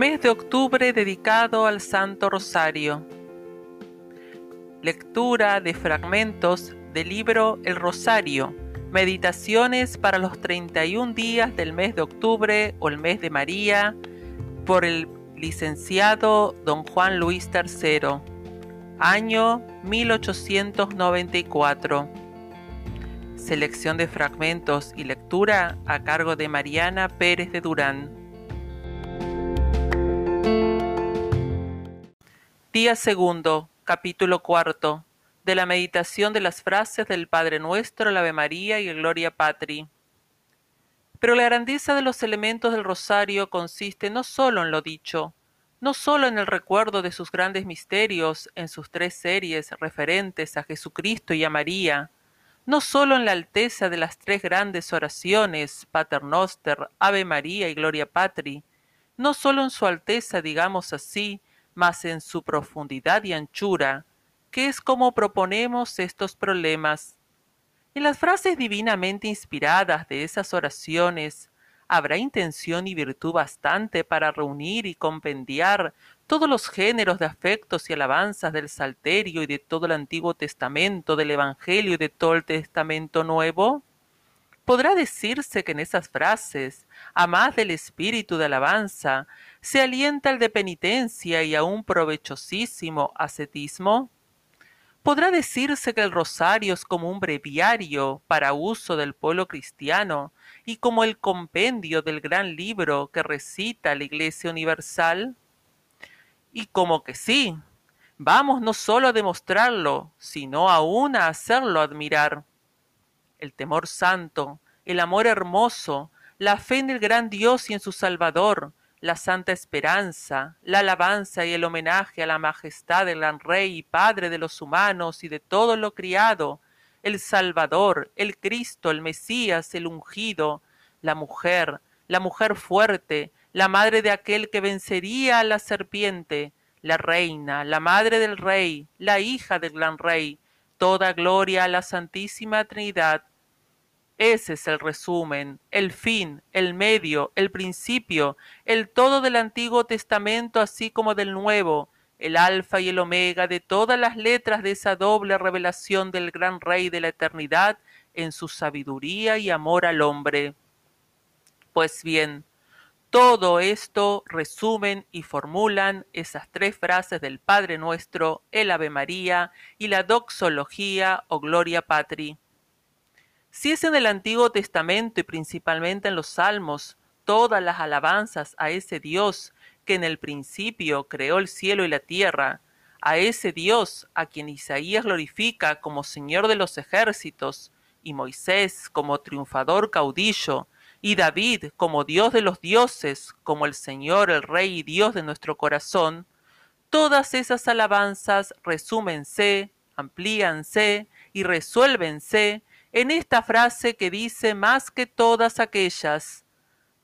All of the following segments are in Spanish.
Mes de octubre dedicado al Santo Rosario. Lectura de fragmentos del libro El Rosario. Meditaciones para los 31 días del mes de octubre o el mes de María por el licenciado don Juan Luis III. Año 1894. Selección de fragmentos y lectura a cargo de Mariana Pérez de Durán. Día segundo, capítulo cuarto, de la meditación de las frases del Padre Nuestro, el Ave María y Gloria Patri. Pero la grandeza de los elementos del rosario consiste no sólo en lo dicho, no sólo en el recuerdo de sus grandes misterios en sus tres series referentes a Jesucristo y a María, no sólo en la alteza de las tres grandes oraciones, Paternoster, Ave María y Gloria Patri, no sólo en su alteza, digamos así, mas en su profundidad y anchura, que es como proponemos estos problemas. En las frases divinamente inspiradas de esas oraciones, habrá intención y virtud bastante para reunir y compendiar todos los géneros de afectos y alabanzas del Salterio y de todo el Antiguo Testamento, del Evangelio y de todo el Testamento Nuevo? Podrá decirse que en esas frases, a más del espíritu de alabanza, se alienta el de penitencia y a un provechosísimo ascetismo? ¿Podrá decirse que el rosario es como un breviario para uso del pueblo cristiano y como el compendio del gran libro que recita la Iglesia Universal? Y como que sí, vamos no solo a demostrarlo, sino aún a hacerlo admirar. El temor santo, el amor hermoso, la fe en el gran Dios y en su Salvador, la santa esperanza, la alabanza y el homenaje a la majestad del gran Rey y Padre de los humanos y de todo lo criado, el Salvador, el Cristo, el Mesías, el ungido, la mujer, la mujer fuerte, la madre de aquel que vencería a la serpiente, la reina, la madre del Rey, la hija del gran Rey, toda gloria a la Santísima Trinidad, ese es el resumen, el fin, el medio, el principio, el todo del Antiguo Testamento así como del Nuevo, el alfa y el omega de todas las letras de esa doble revelación del gran Rey de la eternidad en su sabiduría y amor al hombre. Pues bien, todo esto resumen y formulan esas tres frases del Padre Nuestro, el Ave María y la doxología o Gloria Patri. Si es en el Antiguo Testamento y principalmente en los Salmos, todas las alabanzas a ese Dios que en el principio creó el cielo y la tierra, a ese Dios a quien Isaías glorifica como Señor de los ejércitos, y Moisés como triunfador caudillo, y David como Dios de los dioses, como el Señor, el Rey y Dios de nuestro corazón, todas esas alabanzas resúmense, amplíanse y resuélvense en esta frase que dice más que todas aquellas,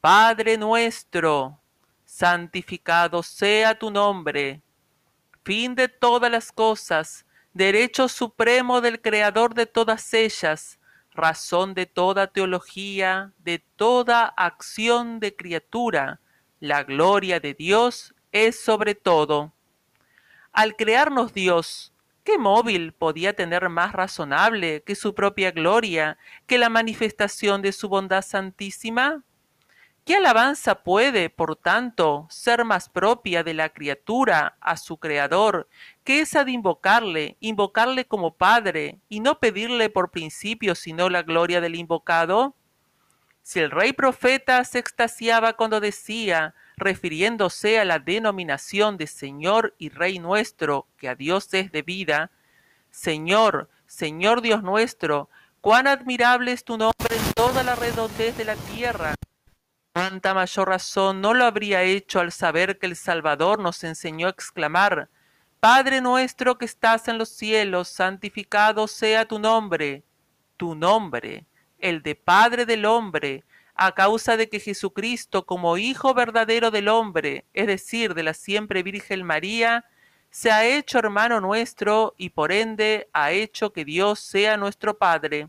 Padre nuestro, santificado sea tu nombre, fin de todas las cosas, derecho supremo del Creador de todas ellas, razón de toda teología, de toda acción de criatura, la gloria de Dios es sobre todo. Al crearnos Dios, ¿Qué móvil podía tener más razonable que su propia gloria, que la manifestación de su bondad santísima? ¿Qué alabanza puede, por tanto, ser más propia de la criatura a su Creador que esa de invocarle, invocarle como Padre, y no pedirle por principio sino la gloria del invocado? Si el rey profeta se extasiaba cuando decía, refiriéndose a la denominación de Señor y Rey nuestro, que a Dios es debida, Señor, Señor Dios nuestro, cuán admirable es tu nombre en toda la redondez de la tierra. Cuánta mayor razón no lo habría hecho al saber que el Salvador nos enseñó a exclamar, Padre nuestro que estás en los cielos, santificado sea tu nombre, tu nombre, el de Padre del hombre, a causa de que Jesucristo, como Hijo verdadero del hombre, es decir, de la siempre Virgen María, se ha hecho hermano nuestro y por ende ha hecho que Dios sea nuestro Padre.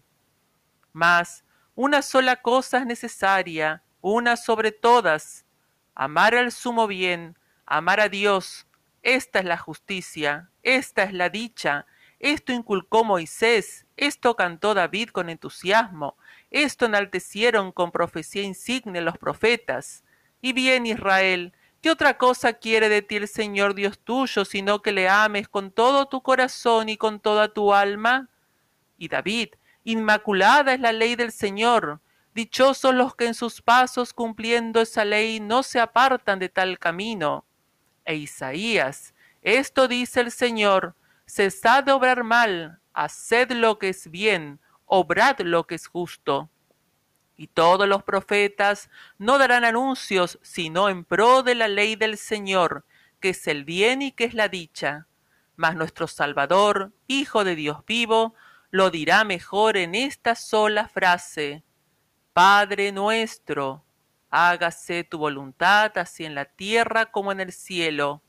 Mas una sola cosa es necesaria, una sobre todas, amar al sumo bien, amar a Dios. Esta es la justicia, esta es la dicha, esto inculcó Moisés, esto cantó David con entusiasmo, esto enaltecieron con profecía insigne los profetas. Y bien, Israel, ¿qué otra cosa quiere de ti el Señor Dios tuyo, sino que le ames con todo tu corazón y con toda tu alma? Y David, Inmaculada es la ley del Señor, dichosos los que en sus pasos cumpliendo esa ley no se apartan de tal camino. E Isaías, esto dice el Señor, cesad de obrar mal, haced lo que es bien, obrad lo que es justo. Y todos los profetas no darán anuncios sino en pro de la ley del Señor, que es el bien y que es la dicha. Mas nuestro Salvador, Hijo de Dios vivo, lo dirá mejor en esta sola frase. Padre nuestro, hágase tu voluntad así en la tierra como en el cielo.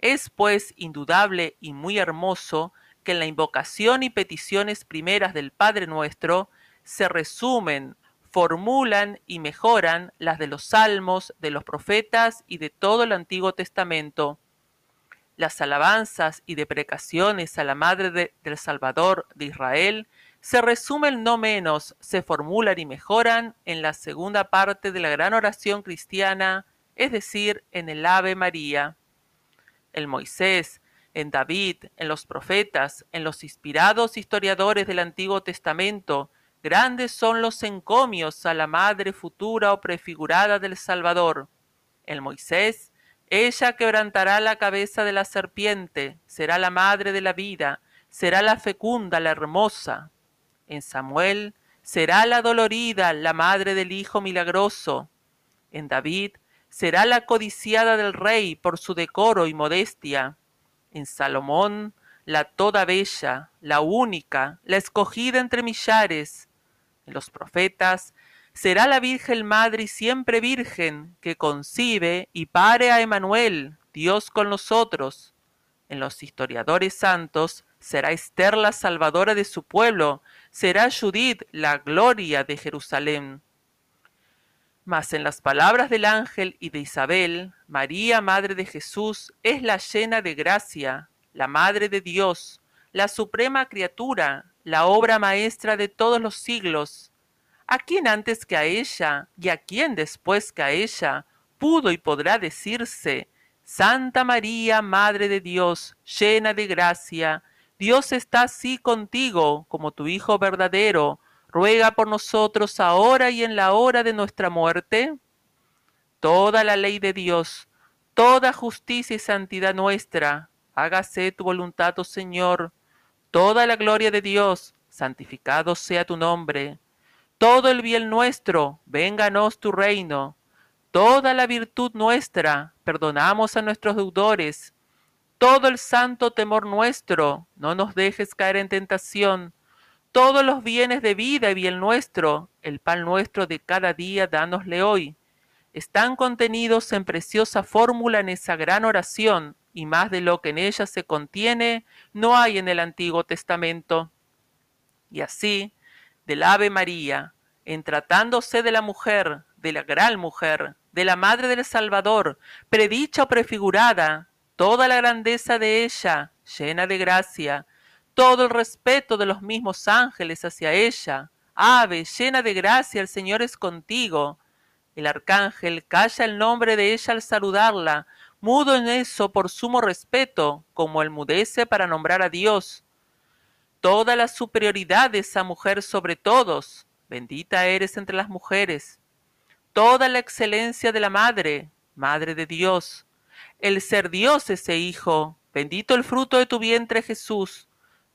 Es pues indudable y muy hermoso que en la invocación y peticiones primeras del Padre nuestro se resumen, formulan y mejoran las de los salmos, de los profetas y de todo el Antiguo Testamento. Las alabanzas y deprecaciones a la Madre del Salvador de Israel se resumen no menos, se formulan y mejoran en la segunda parte de la gran oración cristiana, es decir, en el Ave María en Moisés, en David, en los profetas, en los inspirados historiadores del Antiguo Testamento, grandes son los encomios a la madre futura o prefigurada del Salvador. En Moisés, ella quebrantará la cabeza de la serpiente, será la madre de la vida, será la fecunda, la hermosa. En Samuel, será la dolorida, la madre del Hijo milagroso. En David, será la codiciada del rey por su decoro y modestia. En Salomón, la toda bella, la única, la escogida entre millares. En los profetas, será la Virgen Madre y siempre Virgen, que concibe y pare a Emanuel, Dios con nosotros. En los historiadores santos, será Esther la salvadora de su pueblo, será Judith la gloria de Jerusalén. Mas en las palabras del ángel y de Isabel, María, Madre de Jesús, es la llena de gracia, la Madre de Dios, la suprema criatura, la obra maestra de todos los siglos. ¿A quién antes que a ella y a quién después que a ella pudo y podrá decirse, Santa María, Madre de Dios, llena de gracia, Dios está así contigo como tu Hijo verdadero, ruega por nosotros ahora y en la hora de nuestra muerte. Toda la ley de Dios, toda justicia y santidad nuestra, hágase tu voluntad, oh Señor. Toda la gloria de Dios, santificado sea tu nombre. Todo el bien nuestro, vénganos tu reino. Toda la virtud nuestra, perdonamos a nuestros deudores. Todo el santo temor nuestro, no nos dejes caer en tentación todos los bienes de vida y bien nuestro, el pan nuestro de cada día, dánosle hoy. Están contenidos en preciosa fórmula en esa gran oración, y más de lo que en ella se contiene, no hay en el Antiguo Testamento. Y así, del Ave María, en tratándose de la mujer, de la gran mujer, de la Madre del Salvador, predicha o prefigurada, toda la grandeza de ella, llena de gracia, todo el respeto de los mismos ángeles hacia ella. Ave, llena de gracia, el Señor es contigo. El arcángel calla el nombre de ella al saludarla, mudo en eso por sumo respeto, como el mudece para nombrar a Dios. Toda la superioridad de esa mujer sobre todos, bendita eres entre las mujeres. Toda la excelencia de la Madre, Madre de Dios. El ser Dios ese Hijo, bendito el fruto de tu vientre Jesús.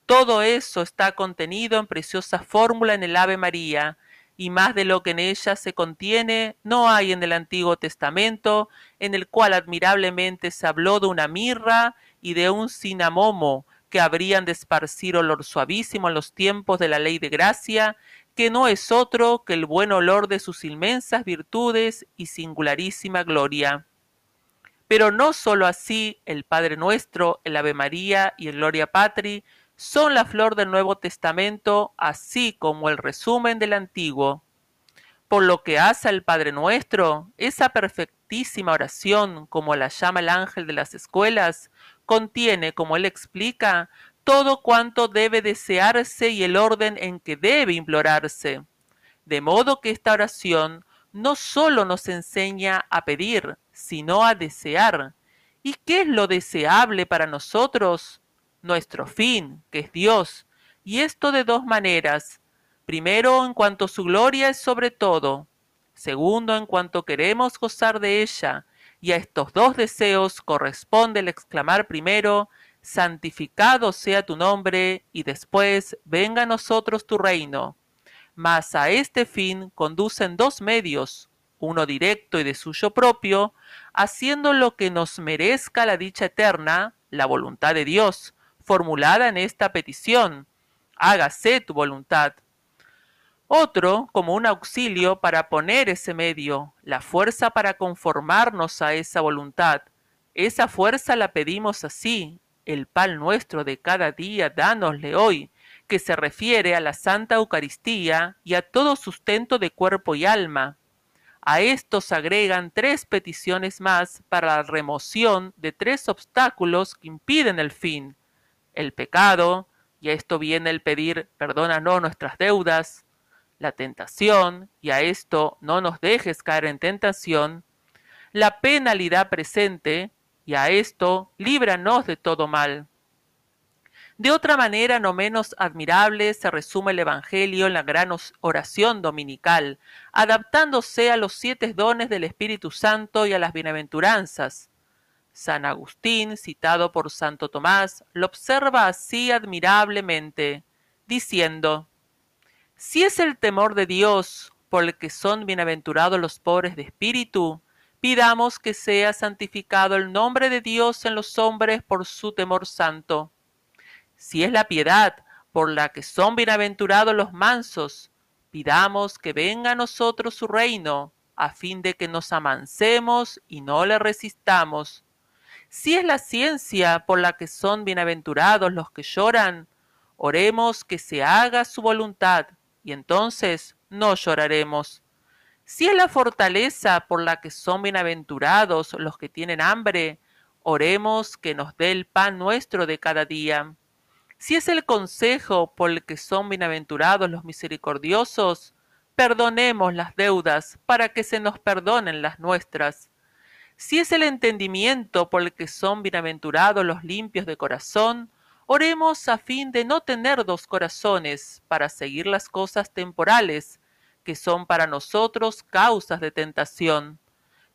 Todo eso está contenido en preciosa fórmula en el Ave María, y más de lo que en ella se contiene no hay en el Antiguo Testamento, en el cual admirablemente se habló de una mirra y de un cinamomo que habrían de esparcir olor suavísimo en los tiempos de la ley de gracia, que no es otro que el buen olor de sus inmensas virtudes y singularísima gloria. Pero no sólo así el Padre Nuestro, el Ave María y el Gloria Patri son la flor del Nuevo Testamento, así como el resumen del Antiguo. Por lo que hace al Padre Nuestro, esa santísima oración, como la llama el ángel de las escuelas, contiene, como él explica, todo cuanto debe desearse y el orden en que debe implorarse. De modo que esta oración no sólo nos enseña a pedir, sino a desear. ¿Y qué es lo deseable para nosotros? Nuestro fin, que es Dios. Y esto de dos maneras. Primero, en cuanto su gloria es sobre todo. Segundo, en cuanto queremos gozar de ella. Y a estos dos deseos corresponde el exclamar primero, santificado sea tu nombre, y después, venga a nosotros tu reino. Mas a este fin conducen dos medios, uno directo y de suyo propio, haciendo lo que nos merezca la dicha eterna, la voluntad de Dios, formulada en esta petición, hágase tu voluntad. Otro como un auxilio para poner ese medio, la fuerza para conformarnos a esa voluntad. Esa fuerza la pedimos así, el pan nuestro de cada día, dánosle hoy, que se refiere a la Santa Eucaristía y a todo sustento de cuerpo y alma. A estos agregan tres peticiones más para la remoción de tres obstáculos que impiden el fin. El pecado, y a esto viene el pedir perdónanos nuestras deudas, la tentación, y a esto no nos dejes caer en tentación, la penalidad presente, y a esto líbranos de todo mal. De otra manera, no menos admirable, se resume el Evangelio en la gran oración dominical, adaptándose a los siete dones del Espíritu Santo y a las bienaventuranzas. San Agustín, citado por Santo Tomás, lo observa así admirablemente, diciendo, Si es el temor de Dios por el que son bienaventurados los pobres de espíritu, pidamos que sea santificado el nombre de Dios en los hombres por su temor santo si es la piedad por la que son bienaventurados los mansos, pidamos que venga a nosotros su reino, a fin de que nos amancemos y no le resistamos. Si es la ciencia por la que son bienaventurados los que lloran, oremos que se haga su voluntad, y entonces no lloraremos. Si es la fortaleza por la que son bienaventurados los que tienen hambre, oremos que nos dé el pan nuestro de cada día. Si es el consejo por el que son bienaventurados los misericordiosos, perdonemos las deudas para que se nos perdonen las nuestras. Si es el entendimiento por el que son bienaventurados los limpios de corazón, oremos a fin de no tener dos corazones para seguir las cosas temporales, que son para nosotros causas de tentación.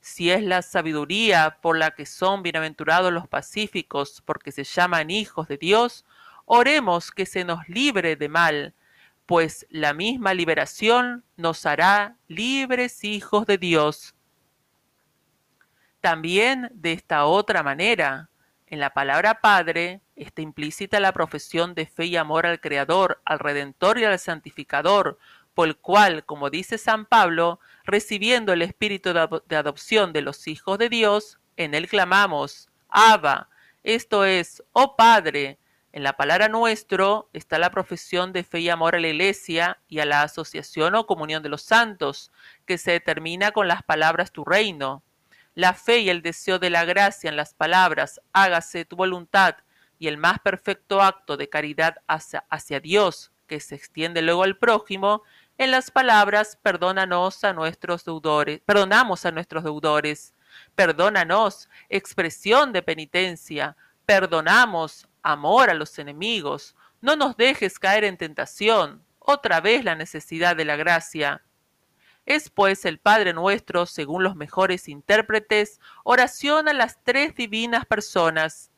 Si es la sabiduría por la que son bienaventurados los pacíficos, porque se llaman hijos de Dios, Oremos que se nos libre de mal, pues la misma liberación nos hará libres hijos de Dios. También de esta otra manera, en la palabra Padre está implícita la profesión de fe y amor al Creador, al Redentor y al Santificador, por el cual, como dice San Pablo, recibiendo el espíritu de adopción de los hijos de Dios, en él clamamos, Abba, esto es, oh Padre, en la palabra nuestro está la profesión de fe y amor a la Iglesia y a la asociación o comunión de los santos, que se determina con las palabras tu reino. La fe y el deseo de la gracia en las palabras hágase tu voluntad y el más perfecto acto de caridad hacia, Dios, que se extiende luego al prójimo, en las palabras perdónanos a nuestros deudores, perdonamos a nuestros deudores, perdónanos, expresión de penitencia, perdonamos, amor a los enemigos, no nos dejes caer en tentación, otra vez la necesidad de la gracia. Es pues el Padre nuestro, según los mejores intérpretes, oración a las tres divinas personas.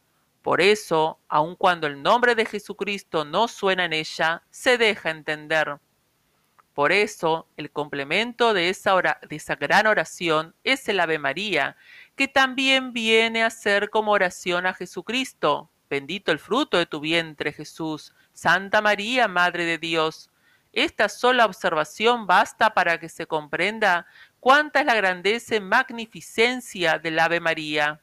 Por eso, aun cuando el nombre de Jesucristo no suena en ella, se deja entender. Por eso, el complemento de esa, de esa gran oración es el Ave María, que también viene a ser como oración a Jesucristo, Bendito el fruto de tu vientre, Jesús. Santa María, Madre de Dios. Esta sola observación basta para que se comprenda cuánta es la grandeza y magnificencia del Ave María.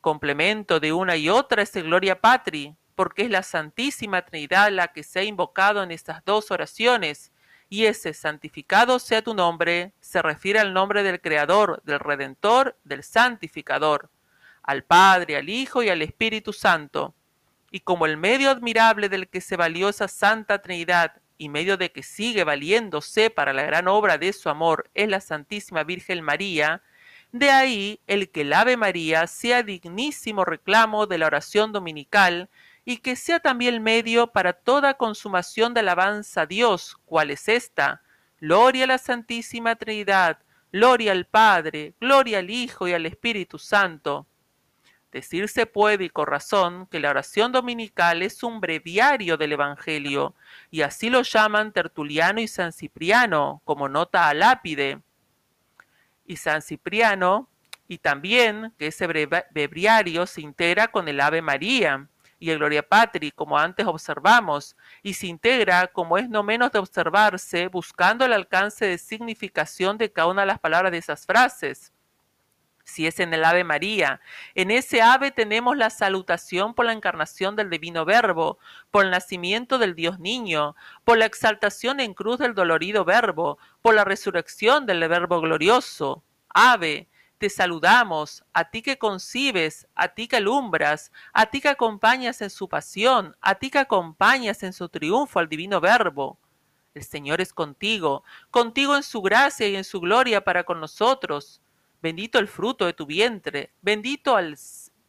Complemento de una y otra es el Gloria Patri, porque es la Santísima Trinidad la que se ha invocado en estas dos oraciones, y ese santificado sea tu nombre se refiere al nombre del Creador, del Redentor, del Santificador, al Padre, al Hijo y al Espíritu Santo. Y como el medio admirable del que se valió esa Santa Trinidad y medio de que sigue valiéndose para la gran obra de su amor es la Santísima Virgen María, de ahí el que el Ave María sea dignísimo reclamo de la oración dominical y que sea también medio para toda consumación de alabanza a Dios, cual es esta, gloria a la Santísima Trinidad, gloria al Padre, gloria al Hijo y al Espíritu Santo. Decirse puede y con razón que la oración dominical es un breviario del Evangelio, y así lo llaman Tertuliano y San Cipriano, como nota a lápide. Y San Cipriano, y también que ese breviario se integra con el Ave María, y el Gloria Patri, como antes observamos, y se integra, como es no menos de observarse, buscando el alcance de significación de cada una de las palabras de esas frases. Si es en el Ave María, en ese ave tenemos la salutación por la encarnación del divino Verbo, por el nacimiento del Dios niño, por la exaltación en cruz del dolorido Verbo, por la resurrección del Verbo glorioso. Ave, te saludamos, a ti que concibes, a ti que alumbras, a ti que acompañas en su pasión, a ti que acompañas en su triunfo al divino Verbo. El Señor es contigo, contigo en su gracia y en su gloria para con nosotros. Bendito el fruto de tu vientre, bendito al,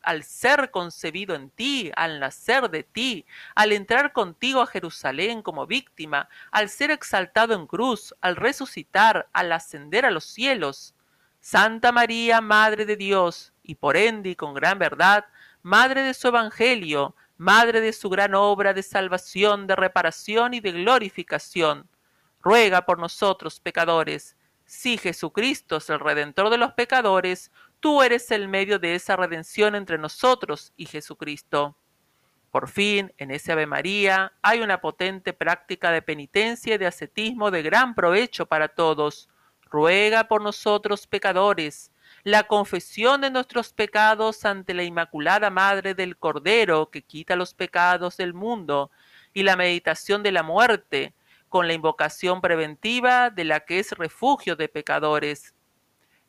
al ser concebido en ti, al nacer de ti, al entrar contigo a Jerusalén como víctima, al ser exaltado en cruz, al resucitar, al ascender a los cielos Santa María, Madre de Dios, y por ende y con gran verdad, Madre de su Evangelio, Madre de su gran obra de salvación, de reparación y de glorificación, ruega por nosotros pecadores. Si Jesucristo es el Redentor de los pecadores, tú eres el medio de esa redención entre nosotros y Jesucristo. Por fin, en ese Ave María hay una potente práctica de penitencia y de ascetismo de gran provecho para todos ruega por nosotros pecadores, la confesión de nuestros pecados ante la Inmaculada Madre del Cordero que quita los pecados del mundo, y la meditación de la muerte, con la invocación preventiva de la que es refugio de pecadores.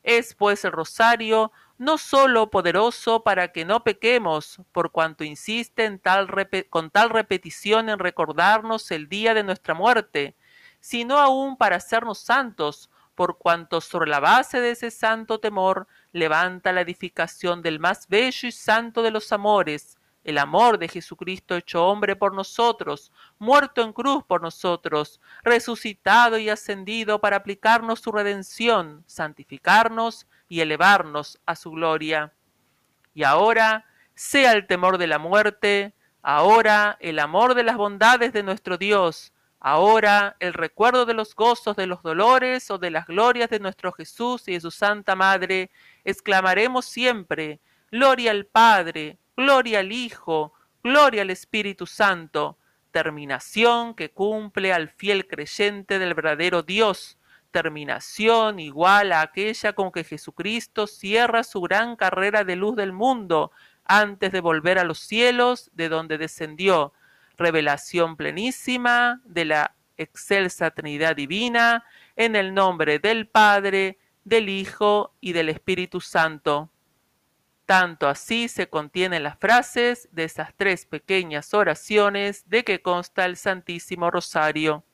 Es pues el rosario no sólo poderoso para que no pequemos, por cuanto insiste en tal con tal repetición en recordarnos el día de nuestra muerte, sino aún para hacernos santos, por cuanto sobre la base de ese santo temor levanta la edificación del más bello y santo de los amores, el amor de Jesucristo hecho hombre por nosotros, muerto en cruz por nosotros, resucitado y ascendido para aplicarnos su redención, santificarnos y elevarnos a su gloria. Y ahora, sea el temor de la muerte, ahora el amor de las bondades de nuestro Dios, Ahora el recuerdo de los gozos, de los dolores o de las glorias de nuestro Jesús y de su Santa Madre, exclamaremos siempre, Gloria al Padre, gloria al Hijo, gloria al Espíritu Santo, terminación que cumple al fiel creyente del verdadero Dios, terminación igual a aquella con que Jesucristo cierra su gran carrera de luz del mundo antes de volver a los cielos de donde descendió revelación plenísima de la excelsa Trinidad Divina, en el nombre del Padre, del Hijo y del Espíritu Santo. Tanto así se contienen las frases de esas tres pequeñas oraciones de que consta el Santísimo Rosario.